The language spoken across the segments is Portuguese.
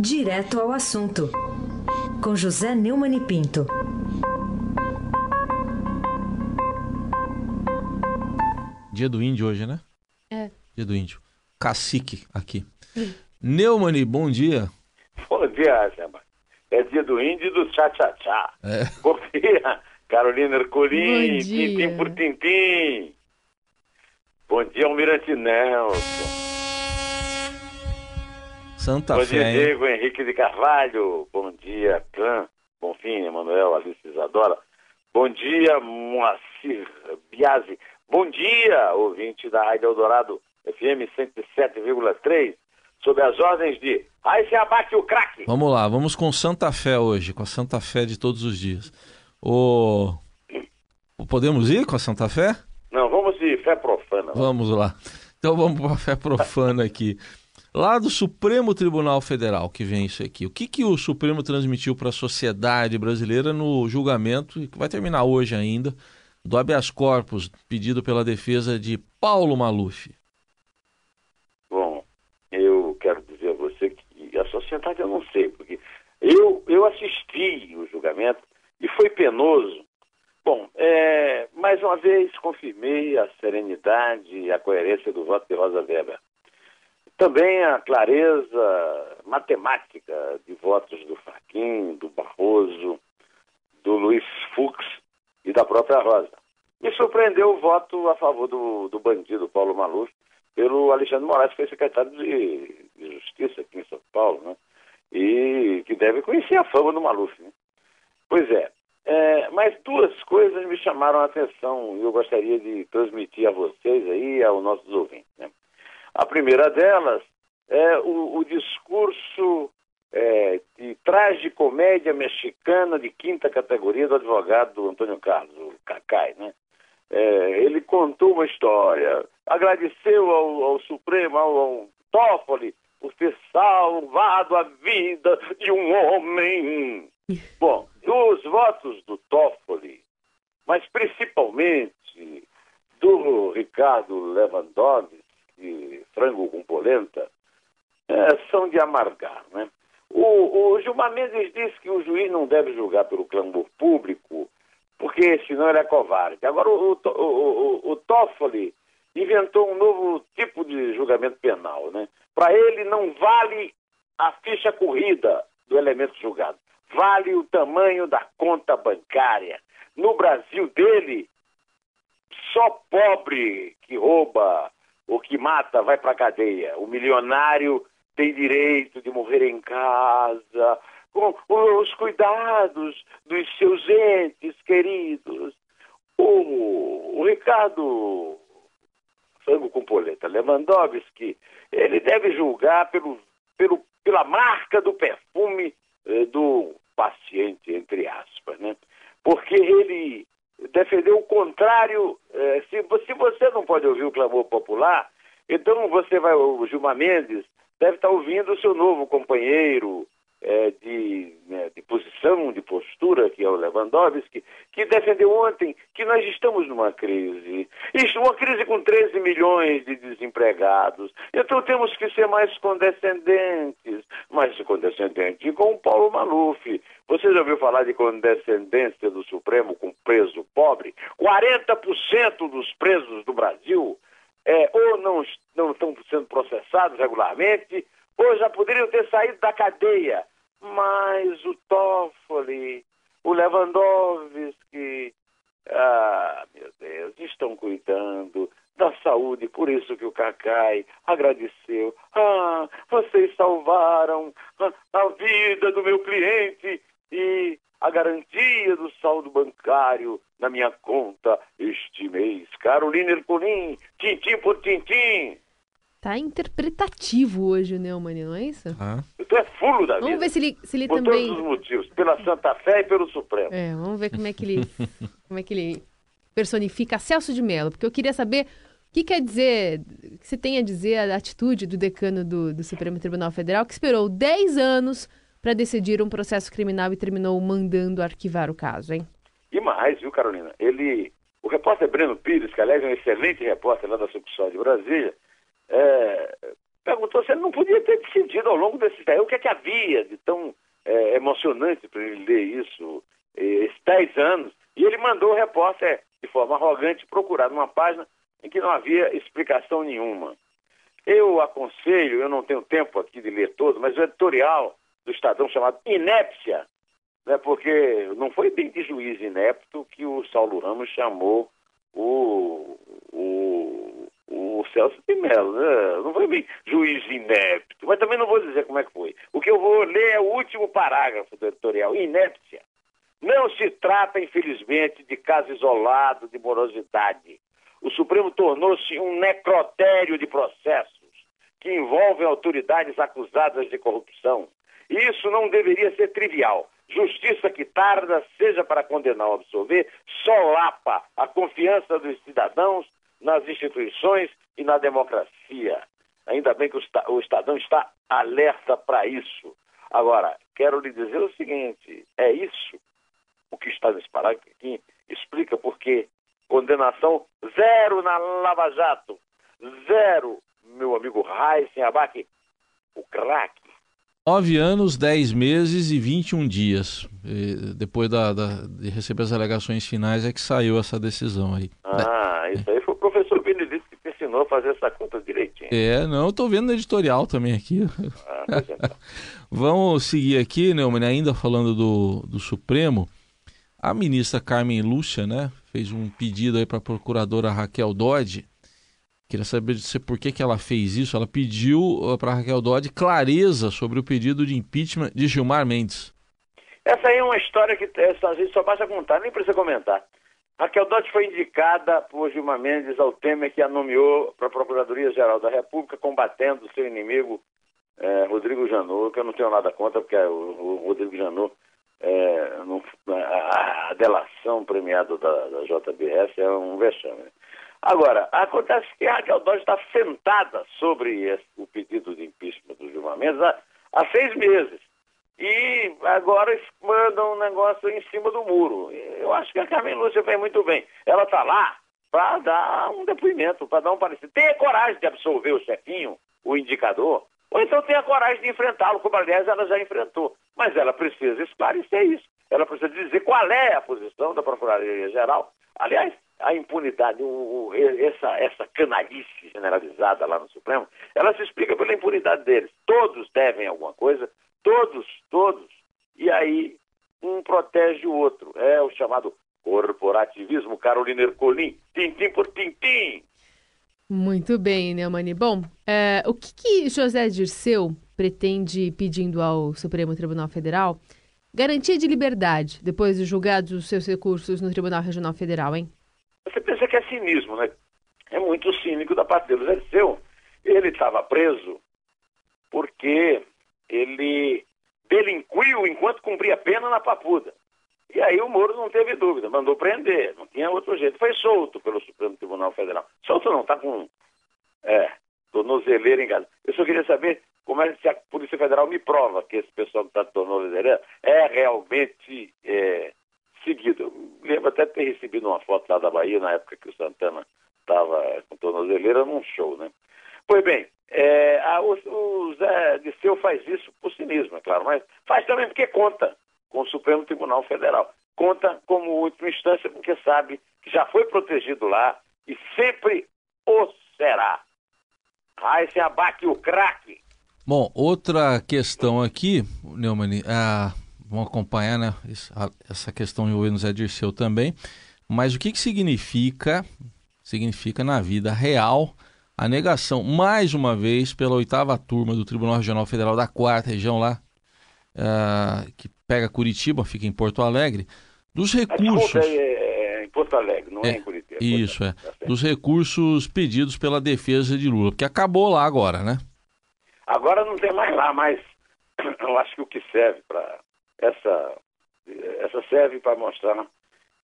Direto ao assunto, com José Neumann e Pinto. Dia do Índio hoje, né? É. Dia do Índio. Cacique aqui. Neumann, bom dia. Bom dia, Samba. É dia do índio e do tchá-tchá-tchá. É. Bom dia, Carolina Ercolim, tintim por tintim. Bom dia, Almirante Nelson. Santa Bom Fé, dia, hein? Diego Henrique de Carvalho. Bom dia, Clã. Bonfim, Emanuel, Alice Isadora. Bom dia, Moacir Biasi. Bom dia, ouvinte da Rádio Eldorado FM 107,3, sob as ordens de Aí se abate o craque. Vamos lá, vamos com Santa Fé hoje, com a Santa Fé de todos os dias. O... Podemos ir com a Santa Fé? Não, vamos de fé profana. Vamos lá. Então vamos para a fé profana aqui. Lá do Supremo Tribunal Federal que vem isso aqui. O que, que o Supremo transmitiu para a sociedade brasileira no julgamento, que vai terminar hoje ainda, do habeas corpus pedido pela defesa de Paulo Maluf? Bom, eu quero dizer a você que a sociedade eu não sei, porque eu, eu assisti o julgamento e foi penoso. Bom, é, mais uma vez confirmei a serenidade e a coerência do voto de Rosa Weber. Também a clareza matemática de votos do Faquin, do Barroso, do Luiz Fux e da própria Rosa. Me surpreendeu o voto a favor do, do bandido Paulo Maluf pelo Alexandre Moraes, que foi secretário de, de Justiça aqui em São Paulo, né? E que deve conhecer a fama do Maluf, né? Pois é, é, mas duas coisas me chamaram a atenção e eu gostaria de transmitir a vocês aí aos nossos ouvintes? A primeira delas é o, o discurso é, de tragicomédia mexicana de quinta categoria do advogado Antônio Carlos, o Cacai, né? É, ele contou uma história, agradeceu ao, ao Supremo, ao, ao Toffoli, por ter salvado a vida de um homem. Bom, os votos do Toffoli, mas principalmente do Ricardo Lewandowski, frango com polenta, é, são de amargar, né? O, o Gilmar Mendes disse que o juiz não deve julgar pelo clamor público, porque senão ele é covarde. Agora, o, o, o, o Toffoli inventou um novo tipo de julgamento penal, né? Para ele não vale a ficha corrida do elemento julgado, vale o tamanho da conta bancária. No Brasil dele, só pobre que rouba ou que mata vai para cadeia. O milionário tem direito de morrer em casa, com os cuidados dos seus entes queridos. O, o Ricardo Frango com Poleta Lewandowski, ele deve julgar pelo, pelo, pela marca do perfume eh, do paciente, entre aspas, né? Porque ele defendeu o contrário. eh, se, se você não pode ouvir o clamor popular, então você vai, o Gilmar Mendes deve estar ouvindo o seu novo companheiro eh, de, né, de posição, de postura, que é o Lewandowski, que defendeu ontem que nós estamos numa crise. Isso, uma crise com 13 milhões de desempregados. Então temos que ser mais condescendentes, mais condescendentes com o Paulo Maluf. Você já ouviu falar de condescendência do Supremo com preso pobre? 40% dos presos do Brasil é, ou não, não estão sendo processados regularmente, ou já poderiam ter saído da cadeia. Mas o Toffoli, o Lewandowski, ah, meu Deus, estão cuidando da saúde, por isso que o Cacai agradeceu. Ah, vocês salvaram a, a vida do meu cliente e a garantia do saldo bancário na minha conta este mês. Carolina Ercolim, tintim por tintim. Tá interpretativo hoje o Neumann, não é isso? Ah, Tu é fulo da Vamos vida. ver se ele, se ele Por também. todos os motivos, pela Santa Fé e pelo Supremo. É, vamos ver como é que ele, como é que ele personifica Celso de Mello, porque eu queria saber o que quer dizer, o que você tem a dizer a atitude do decano do, do Supremo Tribunal Federal, que esperou 10 anos para decidir um processo criminal e terminou mandando arquivar o caso, hein? E mais, viu, Carolina? Ele, o repórter Breno Pires, que aliás é um excelente repórter lá da Sucursal de Brasília, é, perguntou se ele não podia ter decidido ao longo desses dez o que é que havia de tão é, emocionante para ele ler isso, esses dez anos. E ele mandou o repórter, de forma arrogante, procurar numa página em que não havia explicação nenhuma. Eu aconselho, eu não tenho tempo aqui de ler todo, mas o editorial do Estadão chamado Inépcia, né, porque não foi bem de juiz inepto que o Saulo Ramos chamou o, o, o Celso de Mello. Né? Não foi bem juiz inepto, mas também não vou dizer como é que foi. O que eu vou ler é o último parágrafo do editorial, Inépcia. Não se trata, infelizmente, de caso isolado de morosidade. O Supremo tornou-se um necrotério de processos que envolvem autoridades acusadas de corrupção. Isso não deveria ser trivial. Justiça que tarda, seja para condenar ou absolver, solapa a confiança dos cidadãos nas instituições e na democracia. Ainda bem que o Estadão está alerta para isso. Agora, quero lhe dizer o seguinte: é isso o que está nesse parágrafo aqui, explica por que condenação zero na Lava Jato, zero, meu amigo Raíssen Abac, o craque. Nove anos, dez meses e 21 dias. E depois da, da, de receber as alegações finais é que saiu essa decisão aí. Ah, isso aí professor Benedito que te ensinou a fazer essa conta direitinho. É, não, eu tô vendo no editorial também aqui. Ah, então. Vamos seguir aqui, Neumann, ainda falando do, do Supremo. A ministra Carmen Lúcia, né, fez um pedido aí para a procuradora Raquel Dodge. Queria saber de você por que, que ela fez isso. Ela pediu uh, para Raquel Dodge clareza sobre o pedido de impeachment de Gilmar Mendes. Essa aí é uma história que a gente só basta contar, nem precisa comentar. Raquel Dodge foi indicada por Gilmar Mendes ao Temer, que a nomeou para a Procuradoria-Geral da República, combatendo seu inimigo eh, Rodrigo Janot, que eu não tenho nada contra, porque o, o Rodrigo Janot é, no, a, a, delação premiada da, da, JBS é um vexame. Agora, acontece que a Raquel Dodge está sentada sobre esse, o pedido de impeachment do Gilmar Mendes há, há, seis meses. E agora mandam um negócio em cima do muro. Eu acho que a Carmen Lúcia fez muito bem. Ela está lá para dar um depoimento, para dar um parecer. Tenha coragem de absolver o chefinho, o indicador, ou então tenha coragem de enfrentá-lo, como aliás ela já enfrentou. Mas ela precisa esclarecer isso. Ela precisa dizer qual é a posição da Procuradoria-Geral. Aliás, a impunidade, o, o, essa, essa canalice generalizada lá no Supremo, ela se explica pela impunidade deles. Todos devem alguma coisa, todos, todos. E aí um protege o outro. É o chamado corporativismo Carolina Ercolim, tintim por tintim. Muito bem, Neumani. Bom, é, o que, que José Dirceu pretende pedindo ao Supremo Tribunal Federal? Garantia de liberdade depois de julgados os seus recursos no Tribunal Regional Federal, hein? Você pensa que é cinismo, né? É muito cínico da parte dele. José Dirceu, ele estava preso porque ele delinquiu enquanto cumpria pena na Papuda. E aí o Moro não teve dúvida, mandou prender, não tinha outro jeito. Foi solto pelo Supremo Tribunal Federal. Solto não, está com é, tornozeleira em casa. Eu só queria saber como é que a Polícia Federal me prova que esse pessoal que está de tornozeleira é realmente é, seguido. Eu lembro até de ter recebido uma foto lá da Bahia, na época que o Santana estava com tornozeleira num show, né? Pois bem, é, a, o, o Zé Disseu faz isso por cinismo, é claro, mas faz também porque conta com o Supremo Tribunal Federal. Conta como última instância porque sabe que já foi protegido lá e sempre o será. Raíssa abaque o craque. Bom, outra questão aqui, Neumann, ah, vamos acompanhar né, essa questão envolvendo Zé Dirceu também, mas o que, que significa, significa na vida real a negação, mais uma vez, pela oitava turma do Tribunal Regional Federal da quarta região lá, uh, que pega Curitiba, fica em Porto Alegre, dos recursos. É, é, é, em Porto Alegre, não é, é em Curitiba. Isso, é. Tá dos recursos pedidos pela defesa de Lula, porque acabou lá agora, né? Agora não tem mais lá, mas eu acho que o que serve para essa. Essa serve para mostrar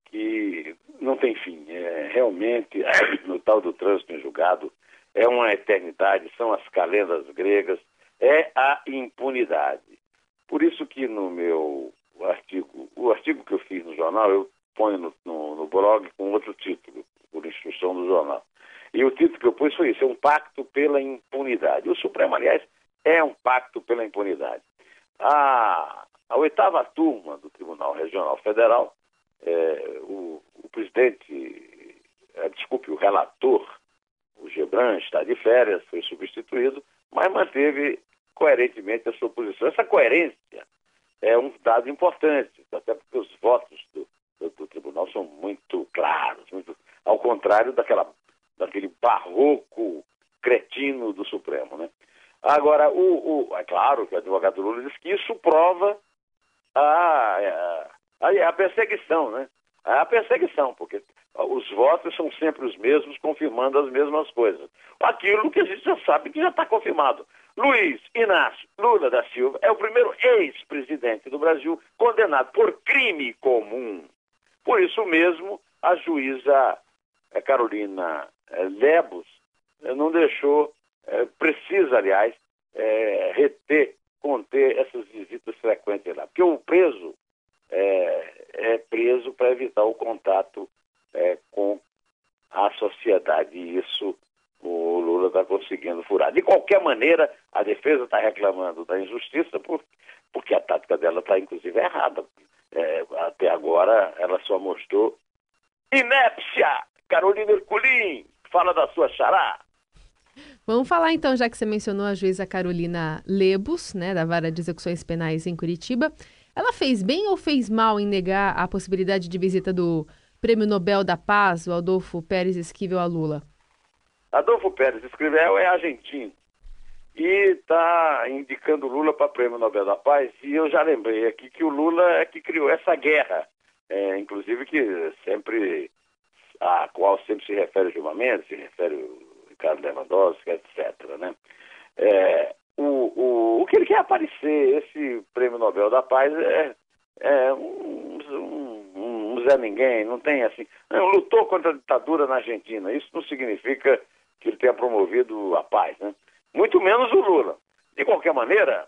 que não tem fim. É, realmente, no tal do trânsito em julgado, é uma eternidade, são as calendas gregas, é a impunidade. Por isso que no meu artigo, o artigo que eu fiz no jornal, eu ponho no, no, no blog com outro título, por instrução do jornal. E o título que eu pus foi isso: é um pacto pela impunidade. O Supremo, aliás, é um pacto pela impunidade. A, a oitava turma do Tribunal Regional Federal, é, o, o, presidente, é, desculpe, o relator, está de férias, foi substituído, mas manteve coerentemente a sua posição. Essa coerência é um dado importante, até porque os votos do, do, do tribunal são muito claros, muito, ao contrário daquela, daquele barroco cretino do Supremo. Né? Agora, o, o, é claro que o advogado Lula diz que isso prova a, a, a perseguição, né? A perseguição, porque os votos são sempre os mesmos, confirmando as mesmas coisas. Aquilo que a gente já sabe que já está confirmado. Luiz Inácio Lula da Silva é o primeiro ex-presidente do Brasil condenado por crime comum. Por isso mesmo, a juíza eh, Carolina eh, Lebos eh, não deixou, precisa, aliás, reter, conter essas visitas frequentes lá. Porque o preso é, é preso para evitar o contato com a sociedade. E isso o Lula está conseguindo furar. De qualquer maneira, a defesa está reclamando da injustiça por, porque a tática dela está, inclusive, errada. É, até agora, ela só mostrou inépcia. Carolina Herculin, fala da sua xará. Vamos falar então, já que você mencionou a juíza Carolina Lebus, né, da Vara de Execuções Penais em Curitiba. Ela fez bem ou fez mal em negar a possibilidade de visita do Prêmio Nobel da Paz, o Adolfo Pérez Esquivel a Lula? Adolfo Pérez Esquivel é argentino e está indicando Lula para o Prêmio Nobel da Paz. E eu já lembrei aqui que o Lula é que criou essa guerra, é, inclusive que sempre a qual sempre se refere Gilmar Mendes, se refere o Ricardo Lewandowski, etc. Né? É, o, o, o que ele quer aparecer, esse Prêmio Nobel da Paz, é, é um, um, um Zé Ninguém, não tem assim. Não, lutou contra a ditadura na Argentina. Isso não significa que ele tenha promovido a paz, né? Muito menos o Lula. De qualquer maneira,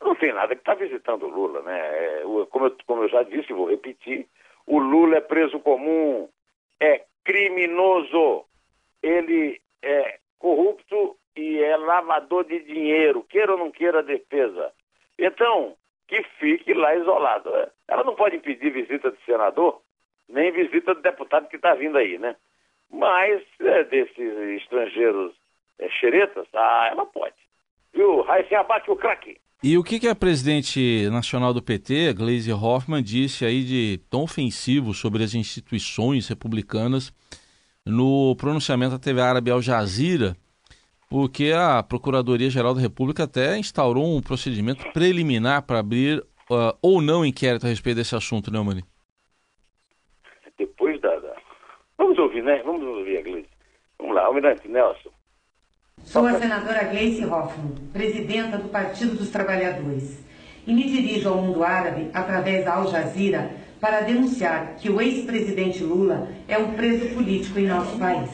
não tem nada que está visitando o Lula, né? É, como, eu, como eu já disse, vou repetir, o Lula é preso comum, é criminoso, ele é corrupto e é lavador de dinheiro, queira ou não queira a defesa. Então, que fique lá isolado. Né? Ela não pode impedir visita de senador, nem visita de deputado que está vindo aí, né? Mas é, desses estrangeiros é, xeretas, ah, ela pode. Viu? Raíssen abate o craque. E o que, que a presidente nacional do PT, Gleisi Hoffmann, disse aí de tão ofensivo sobre as instituições republicanas no pronunciamento da TV árabe Al Jazeera, porque a Procuradoria-Geral da República até instaurou um procedimento preliminar para abrir uh, ou não inquérito a respeito desse assunto, né, Mani? Depois da, da... Vamos ouvir, né? Vamos ouvir a Gleisi. Vamos lá, Almirante Nelson. Sou a senadora Gleice Hoffmann, presidenta do Partido dos Trabalhadores, e me dirijo ao mundo árabe através da Al Jazeera para denunciar que o ex-presidente Lula é um preso político em nosso país.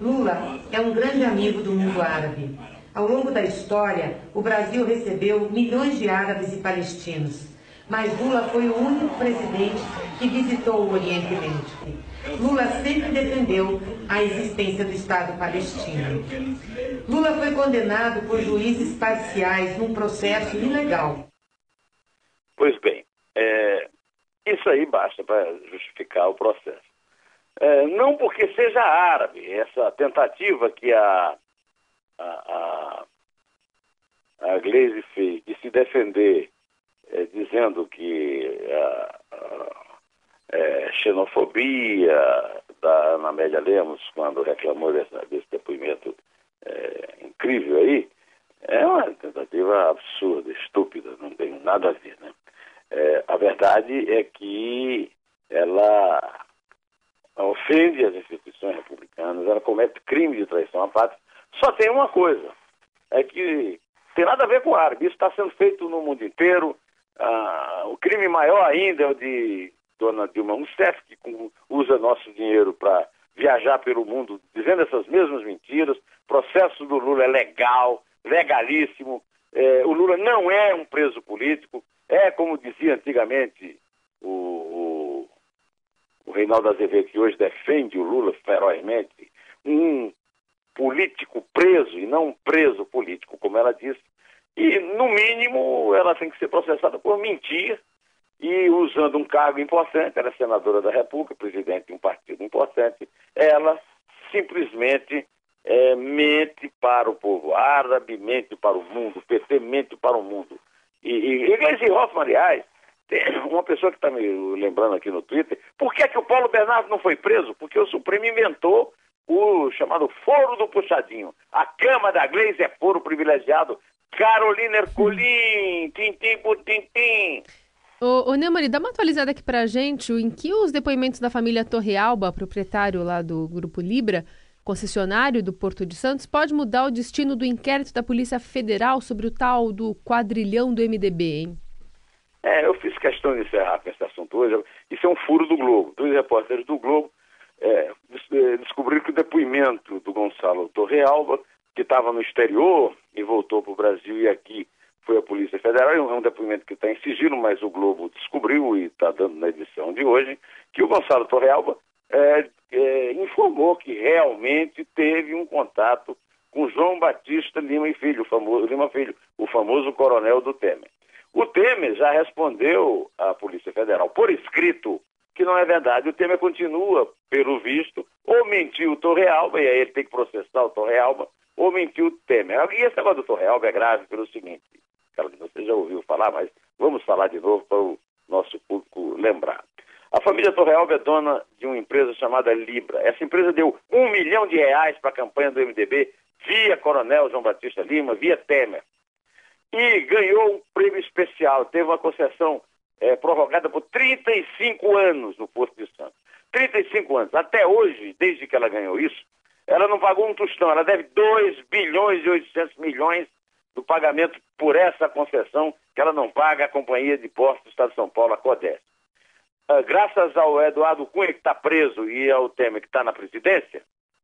Lula é um grande amigo do mundo árabe. Ao longo da história, o Brasil recebeu milhões de árabes e palestinos, mas Lula foi o único presidente que visitou o Oriente Médio. Lula sempre defendeu a existência do Estado palestino. Lula foi condenado por juízes parciais num processo ilegal. Pois bem, é, isso aí basta para justificar o processo. É, não porque seja árabe, essa tentativa que a, a, a, a Glaze fez de se defender é, dizendo que a, a é, xenofobia da Ana Amélia Lemos, quando reclamou desse, desse depoimento é, incrível aí, é uma tentativa absurda, estúpida, não tem nada a ver. Né? É, a verdade é que ela ofende as instituições republicanas, ela comete crime de traição à pátria. Só tem uma coisa, é que tem nada a ver com árabe. Isso está sendo feito no mundo inteiro. Ah, o crime maior ainda é o de dona Dilma Rousseff, que usa nosso dinheiro para viajar pelo mundo dizendo essas mesmas mentiras. O processo do Lula é legal, legalíssimo. É, o Lula não é um preso político. É, como dizia antigamente o, o, o Reinaldo Azevedo, que hoje defende o Lula ferozmente. um político preso e não um preso político, como ela disse. E, no mínimo, ela tem que ser processada por mentir e usando um cargo importante, ela é senadora da República, presidente de um partido importante, ela simplesmente é, mente para o povo árabe, mente para o mundo, PT mente para o mundo. E, Iglesias Hoffmann, aliás, tem uma pessoa que está me lembrando aqui no Twitter, por que, é que o Paulo Bernardo não foi preso? Porque o Supremo inventou o chamado foro do puxadinho. A cama da Gleisi é foro privilegiado. Carolina Ercolim, tintim por tintim. Ô, ô Neumann, dá uma atualizada aqui pra gente em que os depoimentos da família Torrealba, proprietário lá do Grupo Libra, concessionário do Porto de Santos, pode mudar o destino do inquérito da Polícia Federal sobre o tal do quadrilhão do MDB, hein? É, eu fiz questão de encerrar com esse assunto hoje. Isso é um furo do Globo. Dois repórteres do Globo é, é descobriram que o depoimento do Gonçalo Torrealba, que estava no exterior e voltou para o Brasil e aqui foi a Polícia Federal, é um depoimento que está em sigilo, mas o Globo descobriu e está dando na edição de hoje, que o Gonçalo Torrealba é, é, informou que realmente teve um contato com João Batista Lima e Filho, famoso, Lima Filho, o famoso coronel do Temer. O Temer já respondeu à Polícia Federal por escrito que não é verdade. O Temer continua, pelo visto, ou mentiu o Torrealba, e aí ele tem que processar o Torrealba, ou mentiu o Temer. E esse negócio do Torrealba é grave pelo seguinte, que você já ouviu falar, mas vamos falar de novo para o nosso público lembrar. A família Torrealba é dona de uma empresa chamada Libra. Essa empresa deu um milhão de reais para a campanha do MDB via Coronel João Batista Lima, via Temer. E ganhou um prêmio especial, teve uma concessão é, prorrogada por 35 anos no Porto de Santos. 35 anos. Até hoje, desde que ela ganhou isso, ela não pagou um tostão. Ela deve 2 bilhões e 800 milhões do pagamento por essa concessão que ela não paga à Companhia de Postos do Estado de São Paulo, a CODES. Uh, graças ao Eduardo Cunha, que está preso, e ao Temer, que está na presidência,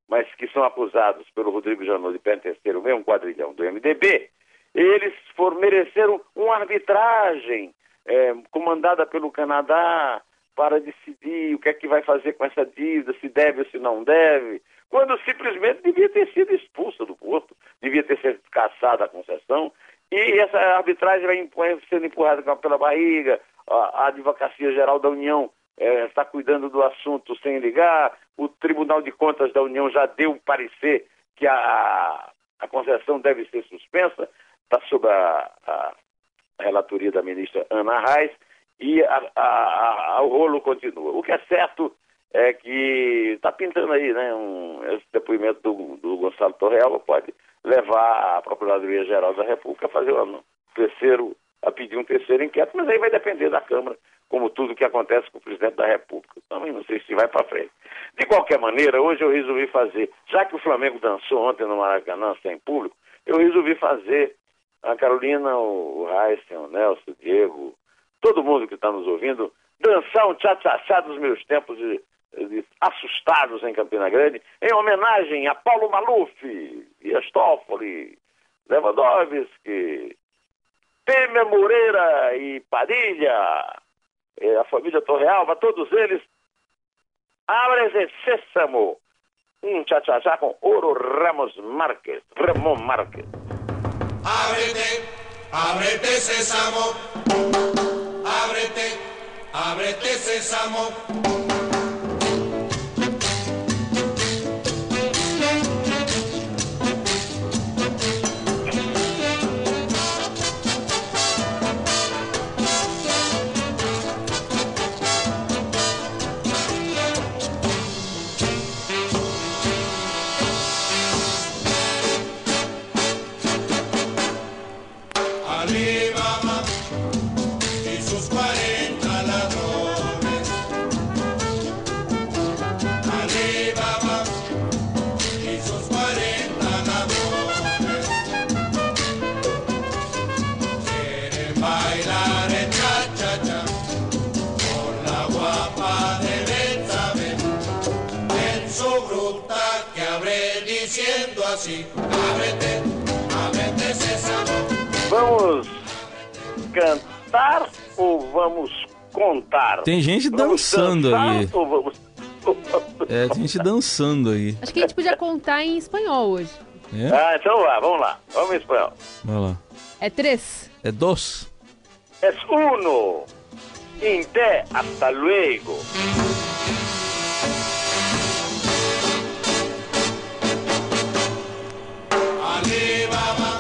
mas que são acusados pelo Rodrigo Janot de pertencer ao mesmo quadrilhão do MDB, eles for, mereceram uma arbitragem é, comandada pelo Canadá para decidir o que é que vai fazer com essa dívida, se deve ou se não deve, quando simplesmente devia ter sido expulsa do Porto, devia ter sido caçada a concessão, e essa arbitragem vai sendo empurrada pela barriga, a, Advocacia Geral da União é, está cuidando do assunto sem ligar, o Tribunal de Contas da União já deu parecer que a, a concessão deve ser suspensa, está sob a, a, relatoria da ministra Ana Reis, e a, o rolo continua. O que é certo é que está pintando aí, né? Um, esse depoimento do, do Gonçalo Torrealba pode levar a Procuradoria-Geral da República a fazer um terceiro, a pedir um terceiro inquérito, mas aí vai depender da Câmara, como tudo que acontece com o presidente da República. Também não sei se vai para frente. De qualquer maneira, hoje eu resolvi fazer, já que o Flamengo dançou ontem no Maracanã sem público, eu resolvi fazer a Carolina, o Heisen, o Nelson, o Diego, todo mundo que está nos ouvindo, dançar um tchá-tchá-tchá dos meus tempos de assustados em Campina Grande, em homenagem a Paulo Maluf, Toffoli, Lewandowski, Temer Moreira e Padilha, e a família Torrealba, todos eles, abre sésamo, um tchá-tchá-tchá com Ouro Ramos Marques, Ramon Marques. Ábrete, ábrete sésamo, ábrete, ábrete sésamo. Assim. Vamos cantar ou vamos contar? Tem gente vamos dançando aí. Ou vamos... É, tem gente dançando aí. Acho que a gente podia contar em espanhol hoje. É? Ah, então vá, vamos lá. Vamos em espanhol. Vai lá. É três. É dos. Es uno. Inte, hasta luego. Rama.